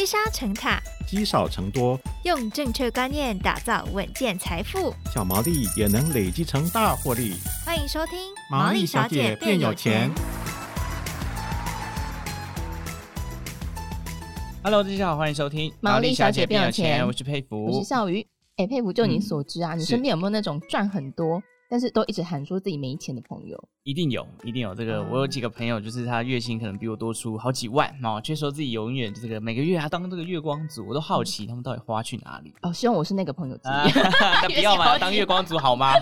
积沙成塔，积少成多，用正确观念打造稳健财富，小毛利也能累积成大获利。欢迎收听《毛利小姐变有钱》。Hello，大家好，欢迎收听《毛利小姐变有钱》。我是佩服，我是笑瑜。哎，佩服，就你所知啊，嗯、你身边有没有那种赚很多？但是都一直喊说自己没钱的朋友，一定有，一定有这个。嗯、我有几个朋友，就是他月薪可能比我多出好几万，哦，却说自己永远这个每个月啊当这个月光族，我都好奇他们到底花去哪里。哦，希望我是那个朋友之一。那不要嘛，当月光族好吗？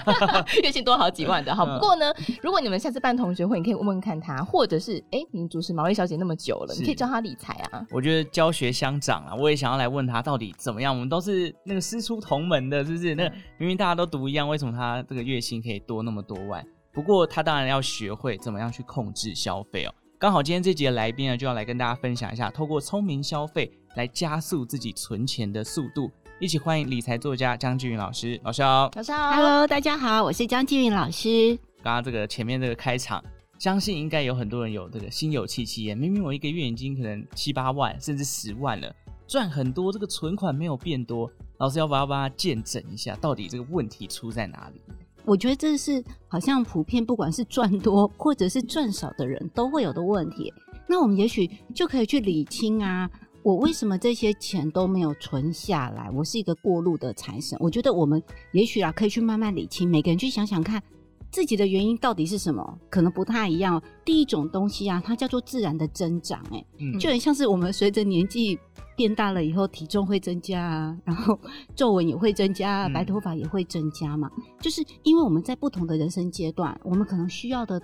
月薪多好几万的，好。不过呢，如果你们下次办同学会，你可以问问看他，或者是哎，你主持毛利小姐那么久了，你可以教他理财啊。我觉得教学相长啊，我也想要来问他到底怎么样。我们都是那个师出同门的，是不是？那、明明大家都读一样，为什么他这个月薪可以多那么多？万，不过他当然要学会怎么样去控制消费哦。刚好今天这集的来宾呢，就要来跟大家分享一下，透过聪明消费来加速自己存钱的速度。一起欢迎理财作家江志云老师，老师好，老师好，Hello，大家好，我是江志云老师。刚刚这个前面这个开场，相信应该有很多人有这个心有戚戚焉。明明我一个月已经可能七八万，甚至十万了，赚很多，这个存款没有变多，老师要不要帮他见证一下，到底这个问题出在哪里？我觉得这是好像普遍，不管是赚多或者是赚少的人都会有的问题。那我们也许就可以去理清啊，我为什么这些钱都没有存下来？我是一个过路的财神。我觉得我们也许啊，可以去慢慢理清，每个人去想想看自己的原因到底是什么，可能不太一样。第一种东西啊，它叫做自然的增长，哎，嗯就很像是我们随着年纪。变大了以后，体重会增加啊，然后 皱纹也会增加，啊，白头发也会增加嘛。嗯、就是因为我们在不同的人生阶段，我们可能需要的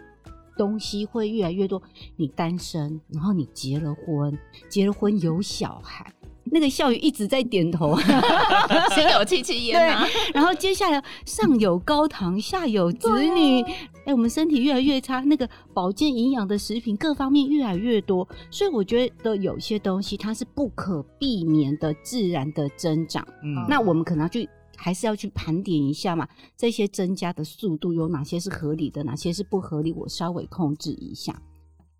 东西会越来越多。你单身，然后你结了婚，结了婚有小孩。那个孝瑜一直在点头，心有戚戚焉啊。然后接下来上有高堂，下有子女，哎、啊欸，我们身体越来越差，那个保健营养的食品各方面越来越多，所以我觉得有些东西它是不可避免的自然的增长。嗯，那我们可能要去还是要去盘点一下嘛，这些增加的速度有哪些是合理的，哪些是不合理，我稍微控制一下。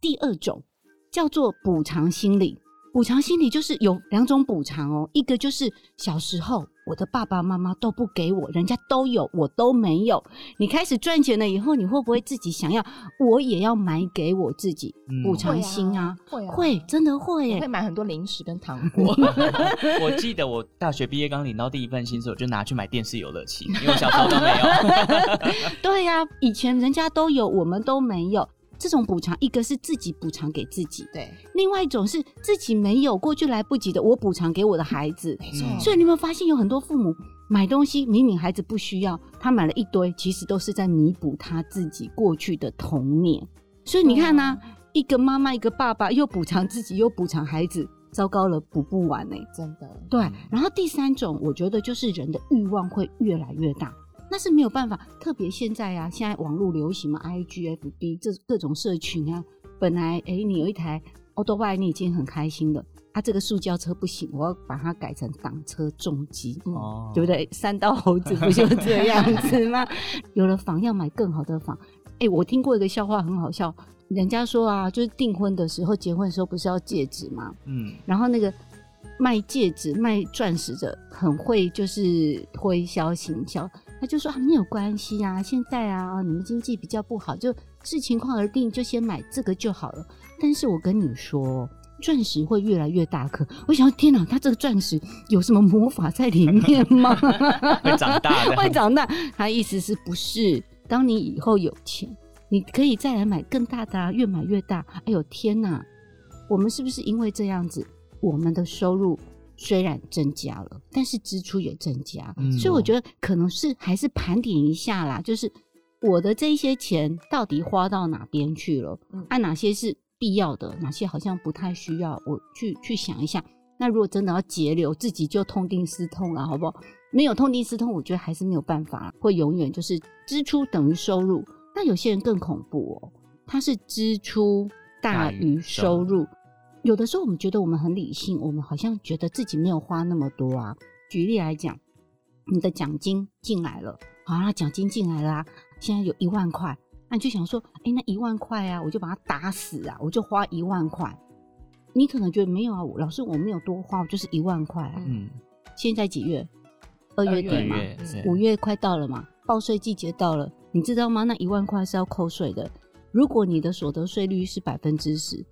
第二种叫做补偿心理。补偿心理就是有两种补偿哦，一个就是小时候我的爸爸妈妈都不给我，人家都有，我都没有。你开始赚钱了以后，你会不会自己想要，我也要买给我自己补偿心啊？会啊，会，真的会耶，会买很多零食跟糖果。我记得我大学毕业刚领到第一份薪水，我就拿去买电视游乐器，因为我小时候都没有。对呀，以前人家都有，我们都没有。这种补偿，一个是自己补偿给自己，对；另外一种是自己没有过去来不及的，我补偿给我的孩子。没错。所以你有没有发现，有很多父母买东西，明明孩子不需要，他买了一堆，其实都是在弥补他自己过去的童年。所以你看呢、啊，嗯、一个妈妈，一个爸爸，又补偿自己，又补偿孩子，糟糕了，补不完呢、欸。真的。对。然后第三种，我觉得就是人的欲望会越来越大。那是没有办法，特别现在啊，现在网络流行嘛，IG、FB 这各种社群啊，本来哎、欸，你有一台 Auto Bike，你已经很开心了，啊，这个塑胶车不行，我要把它改成挡车重机，嗯哦、对不对？三刀猴子不就这样子 吗？有了房要买更好的房，哎、欸，我听过一个笑话，很好笑，人家说啊，就是订婚的时候，结婚的时候不是要戒指吗？嗯，然后那个。卖戒指、卖钻石的很会，就是推销行销。他就说啊，没有关系啊，现在啊，你们经济比较不好，就视情况而定，就先买这个就好了。但是我跟你说，钻石会越来越大颗。我想说，天哪，他这个钻石有什么魔法在里面吗？会长大的，会长大。他意思是不是？当你以后有钱，你可以再来买更大的啊，越买越大。哎呦天哪，我们是不是因为这样子？我们的收入虽然增加了，但是支出也增加，嗯哦、所以我觉得可能是还是盘点一下啦，就是我的这些钱到底花到哪边去了？按、嗯啊、哪些是必要的，哪些好像不太需要，我去去想一下。那如果真的要节流，自己就痛定思痛了，好不好？没有痛定思痛，我觉得还是没有办法，会永远就是支出等于收入。那有些人更恐怖哦，他是支出大于收入。有的时候我们觉得我们很理性，我们好像觉得自己没有花那么多啊。举例来讲，你的奖金进来了，好啊，奖金进来啦啊，现在有一万块，那你就想说，哎，那一万块啊，我就把它打死啊，我就花一万块。你可能觉得没有啊，老师我没有多花，我就是一万块啊。嗯，现在几月？二月底嘛，五月快到了嘛，报税季节到了，你知道吗？那一万块是要扣税的。如果你的所得税率是百分之十，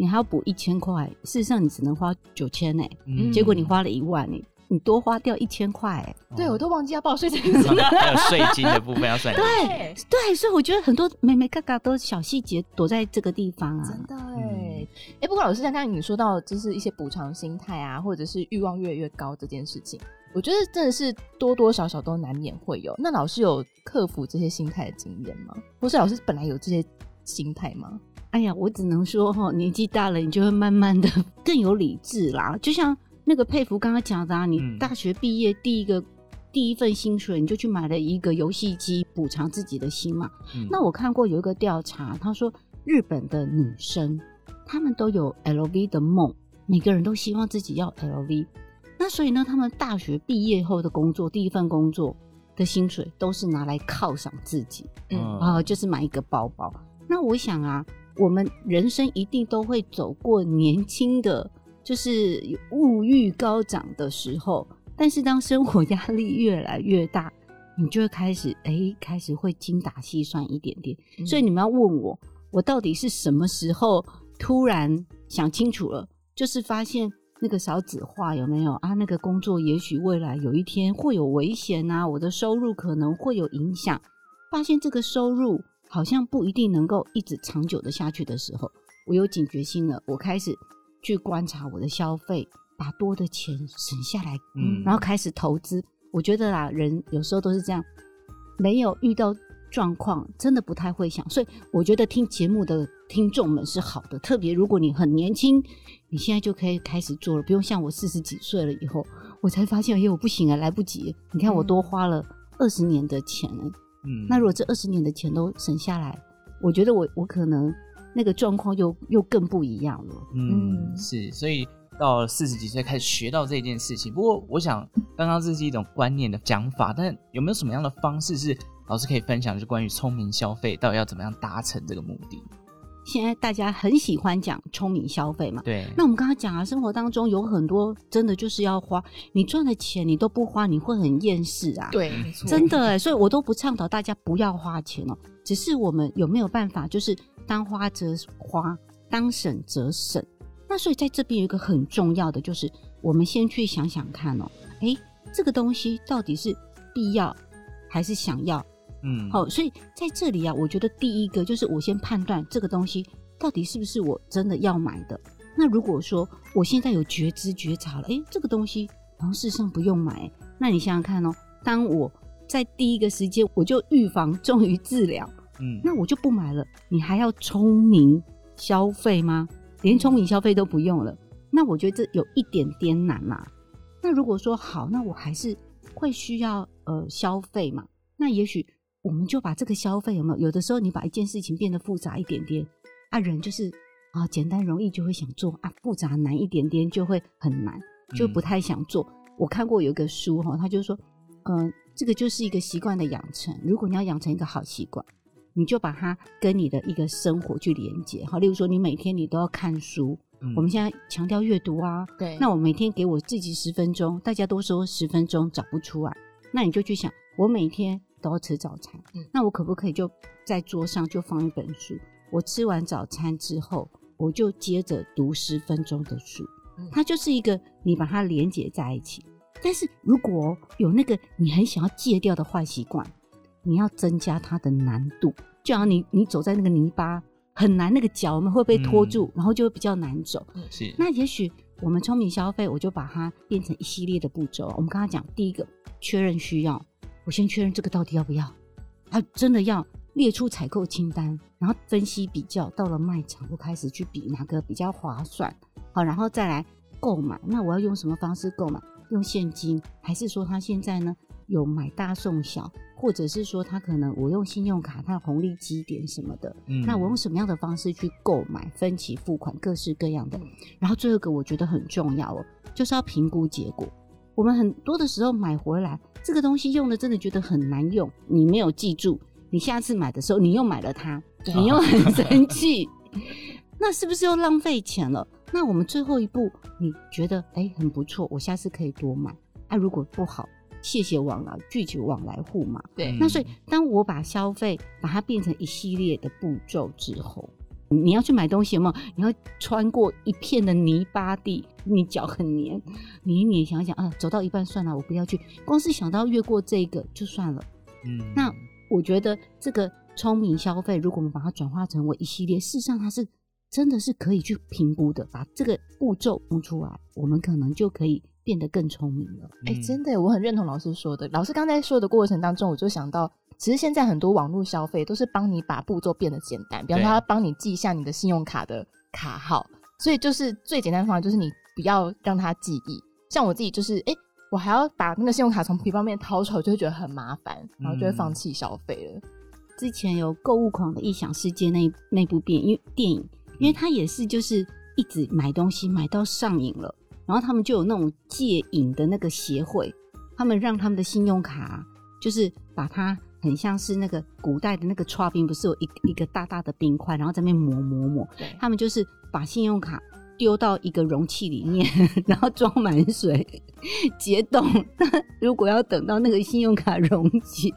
你还要补一千块，事实上你只能花九千呢。嗯，结果你花了一万，你你多花掉一千块。哎，对我都忘记要报税这件事了，还有税金的部分要算。对对，所以我觉得很多眉眉角角都小细节躲在这个地方啊。真的哎，哎、嗯，不过老师像刚才你说到，就是一些补偿心态啊，或者是欲望越来越高这件事情。我觉得真的是多多少少都难免会有。那老师有克服这些心态的经验吗？或是老师本来有这些心态吗？哎呀，我只能说哈，年纪大了，你就会慢慢的更有理智啦。就像那个佩服刚刚讲的啊，你大学毕业第一个、嗯、第一份薪水，你就去买了一个游戏机补偿自己的心嘛。嗯、那我看过有一个调查，他说日本的女生她们都有 LV 的梦，每个人都希望自己要 LV。那所以呢，他们大学毕业后的工作，第一份工作的薪水都是拿来犒赏自己，嗯啊、呃，就是买一个包包。那我想啊，我们人生一定都会走过年轻的，就是物欲高涨的时候。但是当生活压力越来越大，你就会开始哎，开始会精打细算一点点。嗯、所以你们要问我，我到底是什么时候突然想清楚了，就是发现。那个少子化有没有啊？那个工作也许未来有一天会有危险啊，我的收入可能会有影响。发现这个收入好像不一定能够一直长久的下去的时候，我有警觉心了。我开始去观察我的消费，把多的钱省下来，嗯，然后开始投资。我觉得啦，人有时候都是这样，没有遇到。状况真的不太会想，所以我觉得听节目的听众们是好的。特别如果你很年轻，你现在就可以开始做了，不用像我四十几岁了以后，我才发现，哎，我不行啊，来不及。你看我多花了二十年的钱，嗯，那如果这二十年的钱都省下来，我觉得我我可能那个状况又又更不一样了。嗯，是，所以到四十几岁开始学到这件事情。不过我想，刚刚这是一种观念的讲法，但有没有什么样的方式是？老师可以分享，就是关于聪明消费到底要怎么样达成这个目的？现在大家很喜欢讲聪明消费嘛？对。那我们刚刚讲啊，生活当中有很多真的就是要花，你赚的钱你都不花，你会很厌世啊。对，没错。真的哎，所以我都不倡导大家不要花钱哦。只是我们有没有办法，就是当花则花，当省则省。那所以在这边有一个很重要的，就是我们先去想想看哦，哎，这个东西到底是必要还是想要？嗯，好，所以在这里啊，我觉得第一个就是我先判断这个东西到底是不是我真的要买的。那如果说我现在有觉知觉察了，诶，这个东西好像事实上不用买，那你想想看哦，当我在第一个时间我就预防重于治疗，嗯，那我就不买了。你还要聪明消费吗？连聪明消费都不用了，那我觉得这有一点点难嘛。那如果说好，那我还是会需要呃消费嘛，那也许。我们就把这个消费有没有？有的时候你把一件事情变得复杂一点点，啊，人就是啊，简单容易就会想做啊，复杂难一点点就会很难，就不太想做。嗯、我看过有一个书哈，他就说，嗯、呃，这个就是一个习惯的养成。如果你要养成一个好习惯，你就把它跟你的一个生活去连接。哈，例如说你每天你都要看书，嗯、我们现在强调阅读啊，对，那我每天给我自己十分钟，大家都说十分钟找不出来，那你就去想，我每天。都要吃早餐，嗯、那我可不可以就在桌上就放一本书？我吃完早餐之后，我就接着读十分钟的书。嗯、它就是一个你把它连接在一起。但是如果有那个你很想要戒掉的坏习惯，你要增加它的难度。就好像你你走在那个泥巴很难，那个脚我们会被拖住，嗯、然后就会比较难走。是。那也许我们聪明消费，我就把它变成一系列的步骤。我们刚刚讲第一个，确认需要。我先确认这个到底要不要，他，真的要列出采购清单，然后分析比较，到了卖场我开始去比哪个比较划算，好，然后再来购买。那我要用什么方式购买？用现金，还是说他现在呢有买大送小，或者是说他可能我用信用卡，他有红利积点什么的？嗯，那我用什么样的方式去购买？分期付款，各式各样的。然后最后一个我觉得很重要哦，就是要评估结果。我们很多的时候买回来这个东西用的真的觉得很难用，你没有记住，你下次买的时候你又买了它，你又很生气，那是不是又浪费钱了？那我们最后一步，你觉得哎很不错，我下次可以多买。啊，如果不好，谢谢往来，拒绝往来户嘛。对，那所以当我把消费把它变成一系列的步骤之后，你要去买东西有没有？你要穿过一片的泥巴地，你脚很黏，你一黏想想啊，走到一半算了，我不要去。光是想到越过这个就算了。嗯，那我觉得这个聪明消费，如果我们把它转化成为一系列，事实上它是真的是可以去评估的。把这个步骤弄出来，我们可能就可以变得更聪明了。哎、欸，真的，我很认同老师说的。老师刚才说的过程当中，我就想到。其实现在很多网络消费都是帮你把步骤变得简单，比方说他帮你记一下你的信用卡的卡号，所以就是最简单的方法就是你不要让他记忆。像我自己就是，哎、欸，我还要把那个信用卡从皮包里面掏出来，就会觉得很麻烦，然后就会放弃消费了、嗯。之前有购物狂的异想世界那那部电影，电影，因为他也是就是一直买东西买到上瘾了，然后他们就有那种戒瘾的那个协会，他们让他们的信用卡就是把它。很像是那个古代的那个刷冰，不是有一一个大大的冰块，然后在那边磨磨磨。对，他们就是把信用卡丢到一个容器里面，然后装满水，解冻。那如果要等到那个信用卡溶解，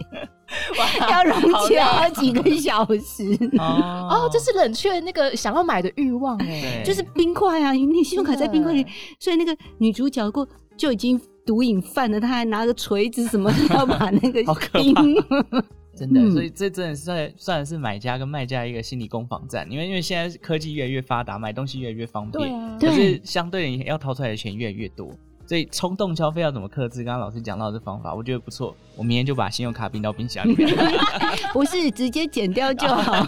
要溶解好几个小时。哦，哦，这是冷却那个想要买的欲望哎，就是冰块啊，你信用卡在冰块里，所以那个女主角过就已经。毒瘾犯了，他还拿个锤子什么要把那个 好可怕，真的，所以这真的是算算是买家跟卖家一个心理攻防战，因为因为现在科技越来越发达，买东西越来越方便，对啊，可是相对你要掏出来的钱越来越多，所以冲动消费要怎么克制？刚刚老师讲到的方法，我觉得不错，我明天就把信用卡冰到冰箱里面，不是直接剪掉就好，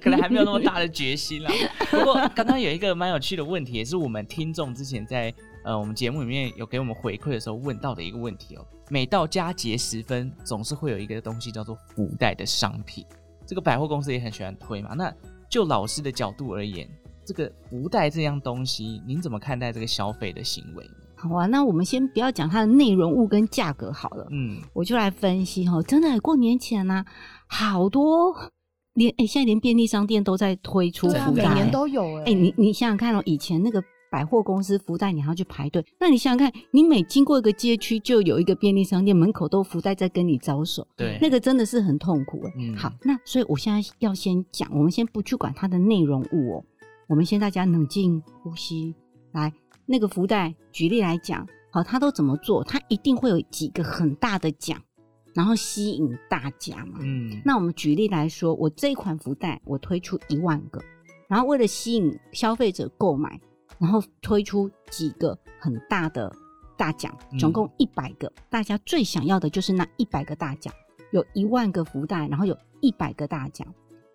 可能还没有那么大的决心啦。不过刚刚有一个蛮有趣的问题，也是我们听众之前在。呃，我们节目里面有给我们回馈的时候问到的一个问题哦，每到佳节时分，总是会有一个东西叫做福袋的商品，这个百货公司也很喜欢推嘛。那就老师的角度而言，这个福袋这样东西，您怎么看待这个消费的行为？好啊，那我们先不要讲它的内容物跟价格好了，嗯，我就来分析哈，真的过年前呢、啊，好多连哎，现在连便利商店都在推出福袋，每年都有哎，哎，你你想想看哦，以前那个。百货公司福袋，你还要去排队？那你想想看，你每经过一个街区，就有一个便利商店门口都福袋在跟你招手，对，那个真的是很痛苦哎。嗯、好，那所以我现在要先讲，我们先不去管它的内容物哦，我们先大家冷静呼吸，来，那个福袋，举例来讲，好，它都怎么做？它一定会有几个很大的奖，然后吸引大家嘛。嗯，那我们举例来说，我这一款福袋，我推出一万个，然后为了吸引消费者购买。然后推出几个很大的大奖，总共一百个，嗯，大家最想要的就是那一百个大奖，有一万个福袋，然后有一百个大奖。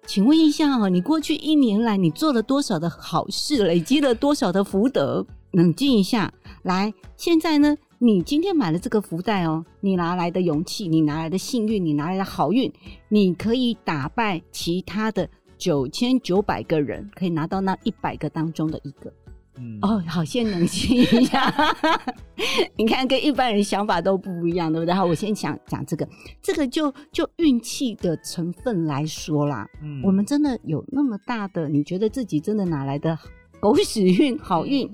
请问一下哦，你过去一年来你做了多少的好事，累积了多少的福德？冷静一下，来，现在呢，你今天买了这个福袋哦，你拿来的勇气，你拿来的幸运，你拿来的好运，你可以打败其他的九千九百个人，可以拿到那一百个当中的一个。嗯、哦，好，先冷静一下。你看，跟一般人想法都不一样，对不对？好，我先讲讲这个，这个就就运气的成分来说啦。嗯，我们真的有那么大的？你觉得自己真的哪来的狗屎运、好运，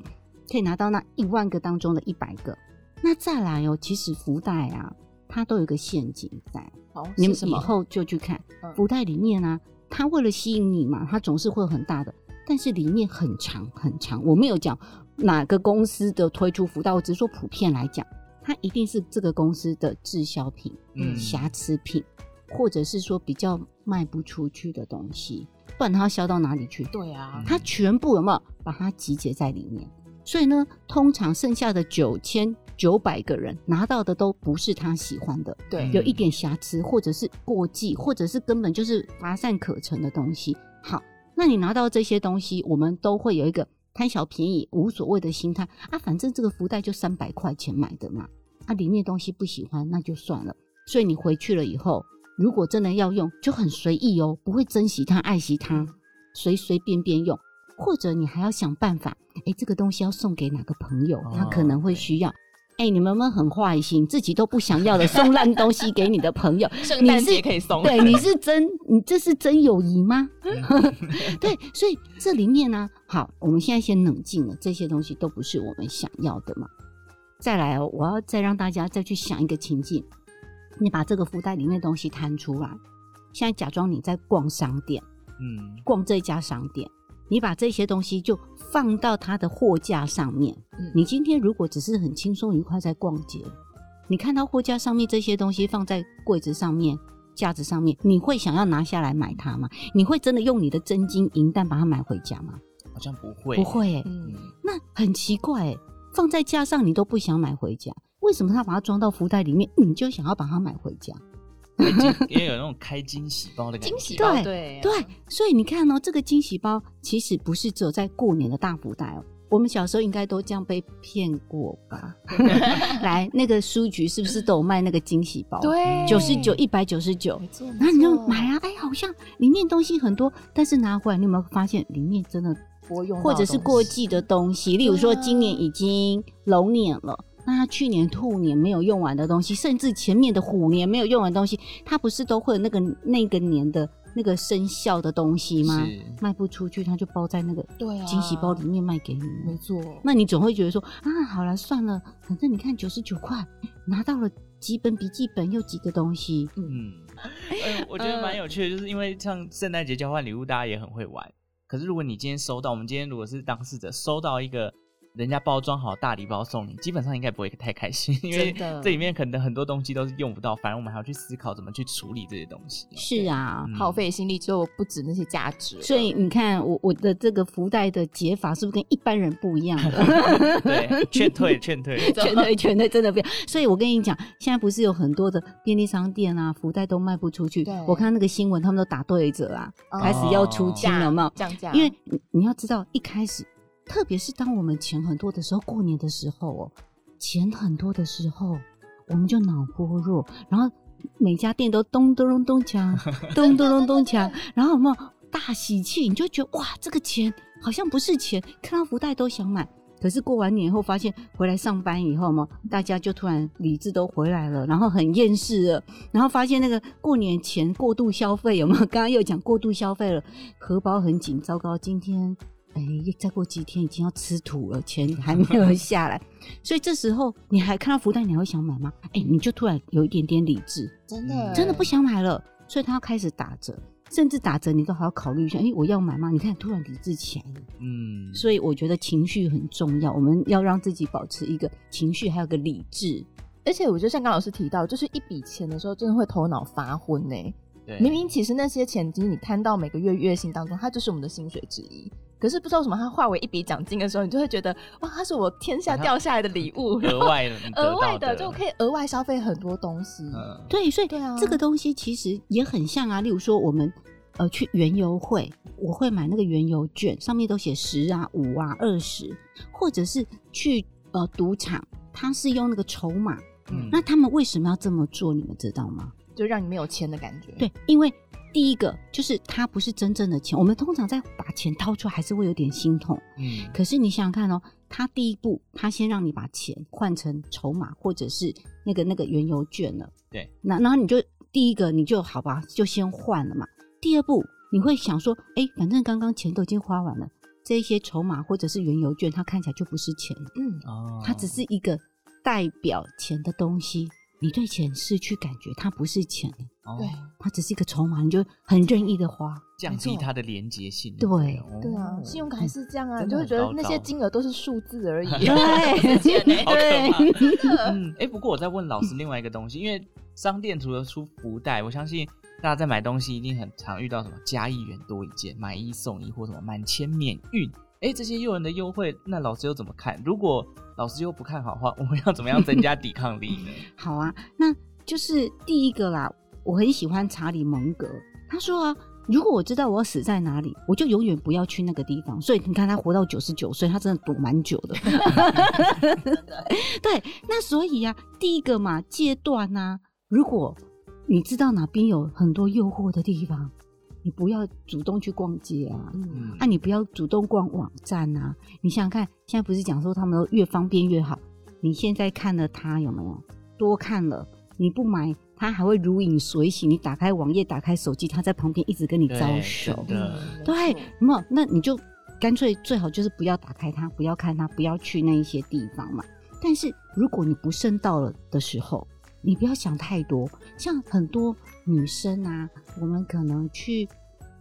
可以拿到那一万个当中的一百个？那再来哦，其实福袋啊，它都有个陷阱在。哦，你们以后就去看福袋里面啊，它为了吸引你嘛，它总是会有很大的。但是里面很长很长，我没有讲哪个公司的推出福袋，我只是说普遍来讲，它一定是这个公司的滞销品、嗯，瑕疵品，或者是说比较卖不出去的东西，不然它要销到哪里去？对啊，它全部有没有把它集结在里面？所以呢，通常剩下的九千九百个人拿到的都不是他喜欢的，对，有一点瑕疵，或者是过季，或者是根本就是乏善可陈的东西。好。那你拿到这些东西，我们都会有一个贪小便宜、无所谓的心态啊。反正这个福袋就三百块钱买的嘛，啊，里面东西不喜欢那就算了。所以你回去了以后，如果真的要用，就很随意哦，不会珍惜它、爱惜它，随随便便用。或者你还要想办法，哎，这个东西要送给哪个朋友，他可能会需要。哎、你们有没有很坏心，自己都不想要的送烂东西给你的朋友？圣诞节可以送？对，你是真，你这是真友谊吗？对，所以这里面呢、啊，好，我们现在先冷静了，这些东西都不是我们想要的嘛。再来哦，我要再让大家再去想一个情境，你把这个福袋里面的东西摊出来，现在假装你在逛商店，嗯，逛这家商店。你把这些东西就放到它的货架上面。嗯。你今天如果只是很轻松愉快在逛街，你看到货架上面这些东西放在柜子上面、架子上面，你会想要拿下来买它吗？你会真的用你的真金银弹把它买回家吗？好像不会，不会、欸。嗯，那很奇怪、欸，放在架上你都不想买回家，为什么他把它装到福袋里面，你就想要把它买回家？也有那种开惊喜包的感觉，惊喜包，对对对，所以你看哦，这个惊喜包其实不是只有在过年的大福袋哦，我们小时候应该都这样被骗过吧？来，那个书局是不是都有卖那个惊喜包？对，九十九、一百九十九，然后你就买啊，哎，好像里面东西很多，但是拿回来你有没有发现里面真的不用，或者是过季的东西？例如说今年已经龙年了。那他去年兔年没有用完的东西，甚至前面的虎年没有用完的东西，他不是都会有那个那个年的那个生肖的东西吗？卖不出去，他就包在那个惊喜包里面卖给你。没错。那你总会觉得说啊，好了算了，反正你看九十九块拿到了几本笔记本又几个东西。嗯，呃，我觉得蛮有趣的，就是因为像圣诞节交换礼物，大家也很会玩。可是如果你今天收到，我们今天如果是当事者收到一个。人家包装好大礼包送你，基本上应该不会太开心，因为这里面可能很多东西都是用不到，反而我们还要去思考怎么去处理这些东西。是啊，耗费心力就不止那些价值。所以你看，我我的这个福袋的解法是不是跟一般人不一样的？对，劝退，劝退，劝退，劝退，真的不要。所以我跟你讲，现在不是有很多的便利商店啊，福袋都卖不出去。我看那个新闻，他们都打对折啊，哦、开始要出清了嘛，降价。因为你你要知道，一开始。特别是当我们钱很多的时候，过年的时候哦，钱很多的时候，我们就脑波弱，然后每家店都咚咚咚咚锵，咚咚咚咚锵，然后有没有大喜气？你就觉得哇，这个钱好像不是钱，看到福袋都想买。可是过完年后，发现回来上班以后嘛，大家就突然理智都回来了，然后很厌世了，然后发现那个过年前过度消费有没有？刚刚又讲过度消费了，荷包很紧，糟糕，今天。哎，再过几天已经要吃土了，钱还没有下来，所以这时候你还看到福袋，你还会想买吗？哎，你就突然有一点点理智，真的。真的不想买了，所以他要开始打折，甚至打折你都还要考虑一下，哎，我要买吗？你看突然理智起来了，嗯，所以我觉得情绪很重要，我们要让自己保持一个情绪，还有个理智，而且我觉得像刚老师提到，就是一笔钱的时候，真的会头脑发昏呢。对，明明其实那些钱，其实你摊到每个月月薪当中，它就是我们的薪水之一。可是不知道为什么，它化为一笔奖金的时候，你就会觉得哇，它是我天下 掉下来的礼物，额外的，额外的就可以额外消费很多东西。嗯、对，所以对啊，这个东西其实也很像啊。例如说，我们呃去原油会，我会买那个原油券，上面都写十啊、五啊、二十，或者是去呃赌场，它是用那个筹码。嗯，那他们为什么要这么做？你们知道吗？就让你没有钱的感觉。对，因为。第一个就是它不是真正的钱，我们通常在把钱掏出来还是会有点心痛。嗯，可是你想想看哦，他第一步他先让你把钱换成筹码或者是那个那个原油券了。对，那然后你就第一个你就好吧，就先换了嘛。第二步你会想说，哎，反正刚刚钱都已经花完了，这一些筹码或者是原油券，它看起来就不是钱。嗯，哦，它只是一个代表钱的东西。你对钱失去感觉，它不是钱，对，它只是一个筹码，你就很任意的花，降低它的连结性。对，对啊，信用卡还是这样啊，你就会觉得那些金额都是数字而已。对，对，真的。嗯，哎，不过我在问老师另外一个东西，因为商店除了出福袋，我相信大家在买东西一定很常遇到什么加一元多一件、买一送一或什么满千免运。哎，这些诱人的优惠，那老师又怎么看？如果老师又不看好的话，我们要怎么样增加抵抗力呢？好啊，那就是第一个啦。我很喜欢查理蒙格，他说啊，如果我知道我要死在哪里，我就永远不要去那个地方。所以你看，他活到九十九岁，他真的赌蛮久的。对，那所以啊，第一个嘛，阶段啊，如果你知道哪边有很多诱惑的地方。你不要主动去逛街啊，嗯，啊，你不要主动逛网站啊。你想想看，现在不是讲说他们都越方便越好，你现在看了它有没有多看了？你不买，它还会如影随形。你打开网页，打开手机，它在旁边一直跟你招手。对，对，那么那你就干脆最好就是不要打开它，不要看它，不要去那一些地方嘛。但是如果你不慎到了的时候，你不要想太多。像很多女生啊，我们可能去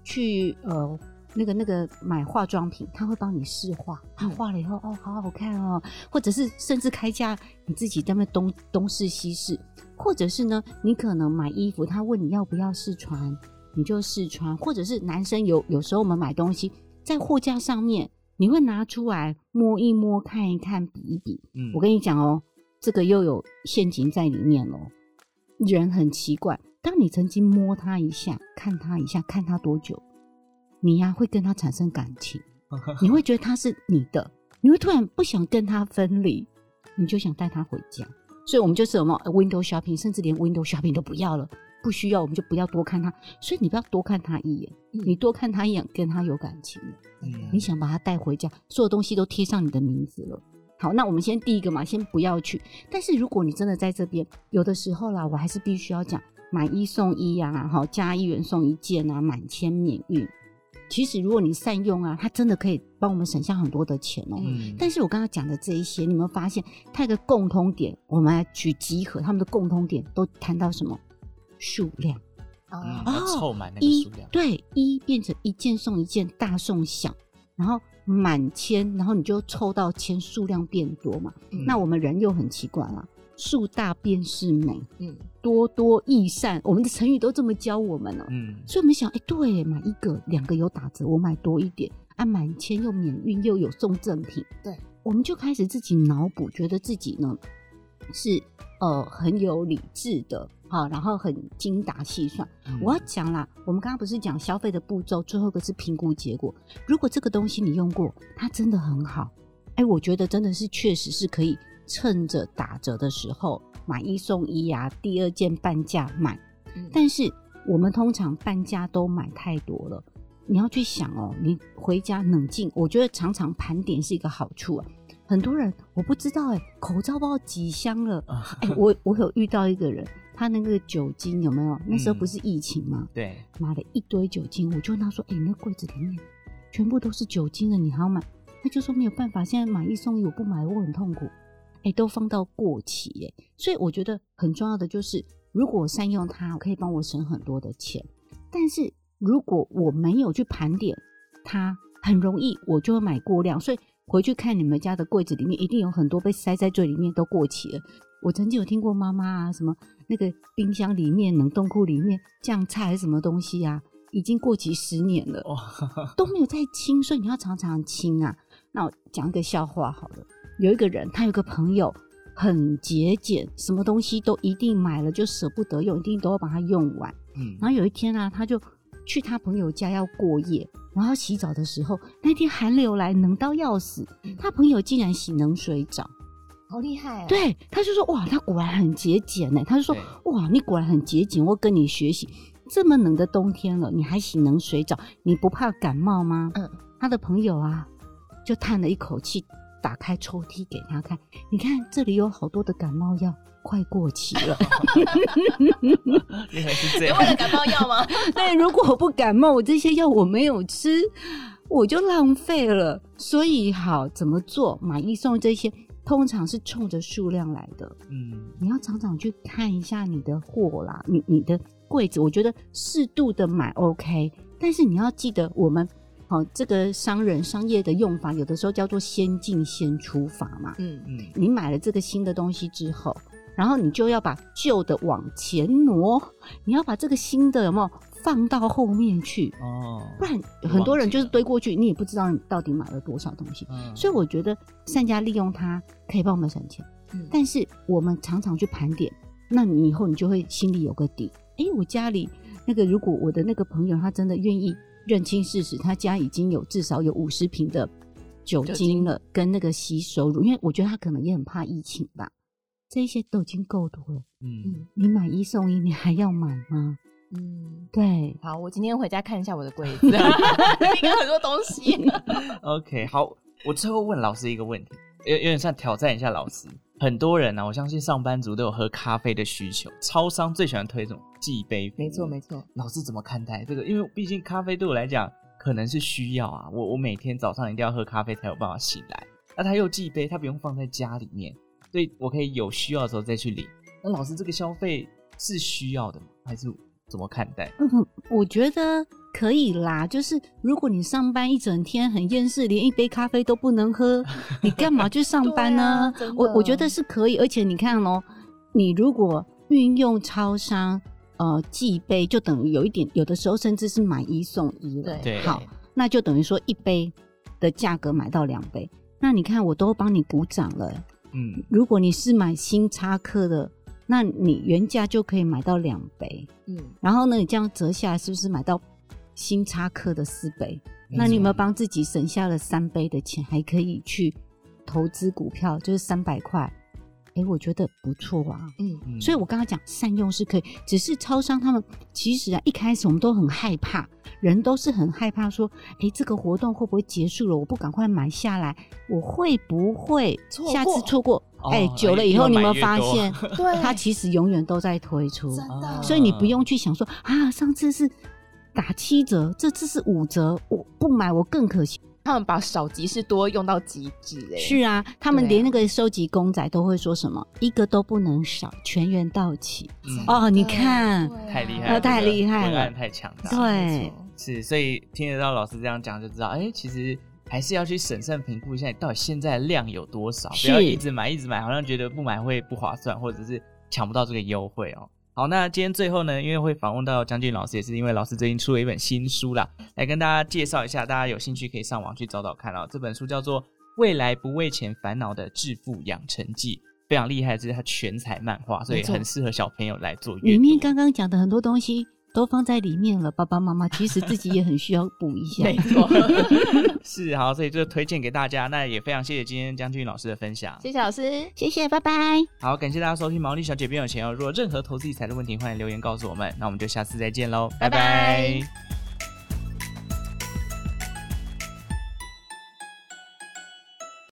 去呃。那个那个买化妆品，他会帮你试画，他画了以后，哦，好好看哦，或者是甚至开价，你自己在那东东试西试，或者是呢，你可能买衣服，他问你要不要试穿，你就试穿，或者是男生有有时候我们买东西在货架上面，你会拿出来摸一摸，看一看，比一比。嗯，我跟你讲哦，这个又有陷阱在里面哦。人很奇怪，当你曾经摸他一下，看他一下，看他多久？你呀、啊、会跟他产生感情，你会觉得他是你的，你会突然不想跟他分离，你就想带他回家。所以，我们就是什么 window shopping，甚至连 window shopping 都不要了，不需要，我们就不要多看他。所以，你不要多看他一眼，你多看他一眼，跟他有感情，你想把他带回家，所有东西都贴上你的名字了。好，那我们先第一个嘛，先不要去。但是，如果你真的在这边，有的时候啦，我还是必须要讲，买一送一呀，好，加一元送一件啊，满千免运。其实，如果你善用啊，它真的可以帮我们省下很多的钱哦。嗯、但是我刚刚讲的这一些，你有没有发现它有个共通点？我们来去集合他们的共通点，都谈到什么？数量啊，凑满那个数量。对，一变成一件送一件，大送小，然后满千，然后你就抽到千，数量变多嘛。嗯、那我们人又很奇怪啦。数大便是美，嗯，多多益善，我们的成语都这么教我们了，嗯，所以我们想，哎、欸，对，买一个两个有打折，我买多一点，啊，满千又免运又有送赠品，对，我们就开始自己脑补，觉得自己呢是呃很有理智的，好，然后很精打细算。嗯、我要讲啦，我们刚刚不是讲消费的步骤，最后一个是评估结果。如果这个东西你用过，它真的很好，哎、欸，我觉得真的是确实是可以。趁着打折的时候买一送一呀、啊，第二件半价买。嗯、但是我们通常半价都买太多了，你要去想哦，你回家冷静。我觉得常常盘点是一个好处啊。很多人我不知道哎，口罩不知道几箱了。哎，我我有遇到一个人，他那个酒精有没有？那时候不是疫情吗？嗯、对，买了一堆酒精，我就问他说：“哎，那柜子里面全部都是酒精了，你还要买？”他就说没有办法，现在买一送一，我不买我很痛苦。哎、欸，都放到过期耶，所以我觉得很重要的就是，如果我善用它，可以帮我省很多的钱。但是如果我没有去盘点它，很容易我就会买过量。所以回去看你们家的柜子里面，一定有很多被塞在最里面都过期了。我曾经有听过妈妈啊，什么那个冰箱里面、冷冻库里面酱菜还是什么东西啊，已经过期十年了，都没有再清，所以你要常常清啊。那我讲一个笑话好了。有一个人，他有个朋友很节俭，什么东西都一定买了就舍不得用，一定都要把它用完。嗯，然后有一天啊，他就去他朋友家要过夜，然后洗澡的时候，那天寒流来，冷到要死，他朋友竟然洗冷水澡，好厉害啊！对，他就说哇，他果然很节俭呢。他就说哇，你果然很节俭，我跟你学习。这么冷的冬天了，你还洗冷水澡，你不怕感冒吗？嗯，他的朋友啊，就叹了一口气。打开抽屉给他看，你看这里有好多的感冒药，快过期了。原来是这样，为了感冒药吗？对，如果我不感冒，我这些药我没有吃，我就浪费了。所以好，怎么做？买一送这些，通常是冲着数量来的。嗯，你要常常去看一下你的货啦，你你的柜子，我觉得适度的买 OK，但是你要记得我们。好，这个商人商业的用法，有的时候叫做先进先出法嘛。嗯嗯，你买了这个新的东西之后，然后你就要把旧的往前挪，你要把这个新的有没有放到后面去？哦，不然很多人就是堆过去，你也不知道你到底买了多少东西。嗯，所以我觉得善加利用它可以帮我们省钱。嗯，但是我们常常去盘点，那你以后你就会心里有个底。哎，我家里那个，如果我的那个朋友他真的愿意。认清事实，他家已经有至少有五十瓶的酒精了，精跟那个洗手乳，因为我觉得他可能也很怕疫情吧。这一些都已经够多了。嗯，你买一送一，你还要买吗？嗯，对。好，我今天回家看一下我的柜子，应该很多东西。OK，好，我最后问老师一个问题，有有点像挑战一下老师。很多人呢、啊，我相信上班族都有喝咖啡的需求。超商最喜欢推这种寄杯，没错没错。老师怎么看待这个？因为毕竟咖啡对我来讲可能是需要啊，我我每天早上一定要喝咖啡才有办法醒来。那他又寄杯，他不用放在家里面，所以我可以有需要的时候再去领。那老师这个消费是需要的吗？还是怎么看待？嗯，我觉得。可以啦，就是如果你上班一整天很厌世，连一杯咖啡都不能喝，你干嘛去上班呢？啊、我我觉得是可以，而且你看哦，你如果运用超商呃寄杯，就等于有一点，有的时候甚至是买一送一了。对，好，那就等于说一杯的价格买到两杯，那你看我都帮你鼓掌了。嗯，如果你是买星巴克的，那你原价就可以买到两杯。嗯，然后呢，你这样折下来是不是买到？新叉克的四杯，那你有没有帮自己省下了三杯的钱，还可以去投资股票，就是三百块，哎，我觉得不错啊。嗯，所以我刚刚讲善用是可以，只是超商他们其实啊，一开始我们都很害怕，人都是很害怕说，哎，这个活动会不会结束了？我不赶快买下来，我会不会下次错过？哎，久了以后你有没有发现，对，它其实永远都在推出，真的，所以你不用去想说啊，上次是。打七折，这次是五折，我不买我更可惜。他们把少即是多用到极致，哎，是啊，他们连那个收集公仔都会说什么，一个都不能少，全员到齐。嗯、哦，你看，太厉害了，太厉害了，太强大。对，是，所以听得到老师这样讲，就知道，哎、欸，其实还是要去审慎评估一下，你到底现在的量有多少，不要一直买，一直买，好像觉得不买会不划算，或者是抢不到这个优惠哦。好，那今天最后呢，因为会访问到将军老师，也是因为老师最近出了一本新书啦，来跟大家介绍一下，大家有兴趣可以上网去找找看哦。这本书叫做《未来不为钱烦恼的致富养成记》，非常厉害，这是它全彩漫画，所以很适合小朋友来做阅读。里面刚刚讲的很多东西。都放在里面了，爸爸妈妈其实自己也很需要补一下。没错，是好，所以就推荐给大家。那也非常谢谢今天将军老师的分享，谢谢老师，谢谢，拜拜。好，感谢大家收听《毛利小姐变有钱》哦。如果任何投资理财的问题，欢迎留言告诉我们。那我们就下次再见喽，拜拜。拜拜。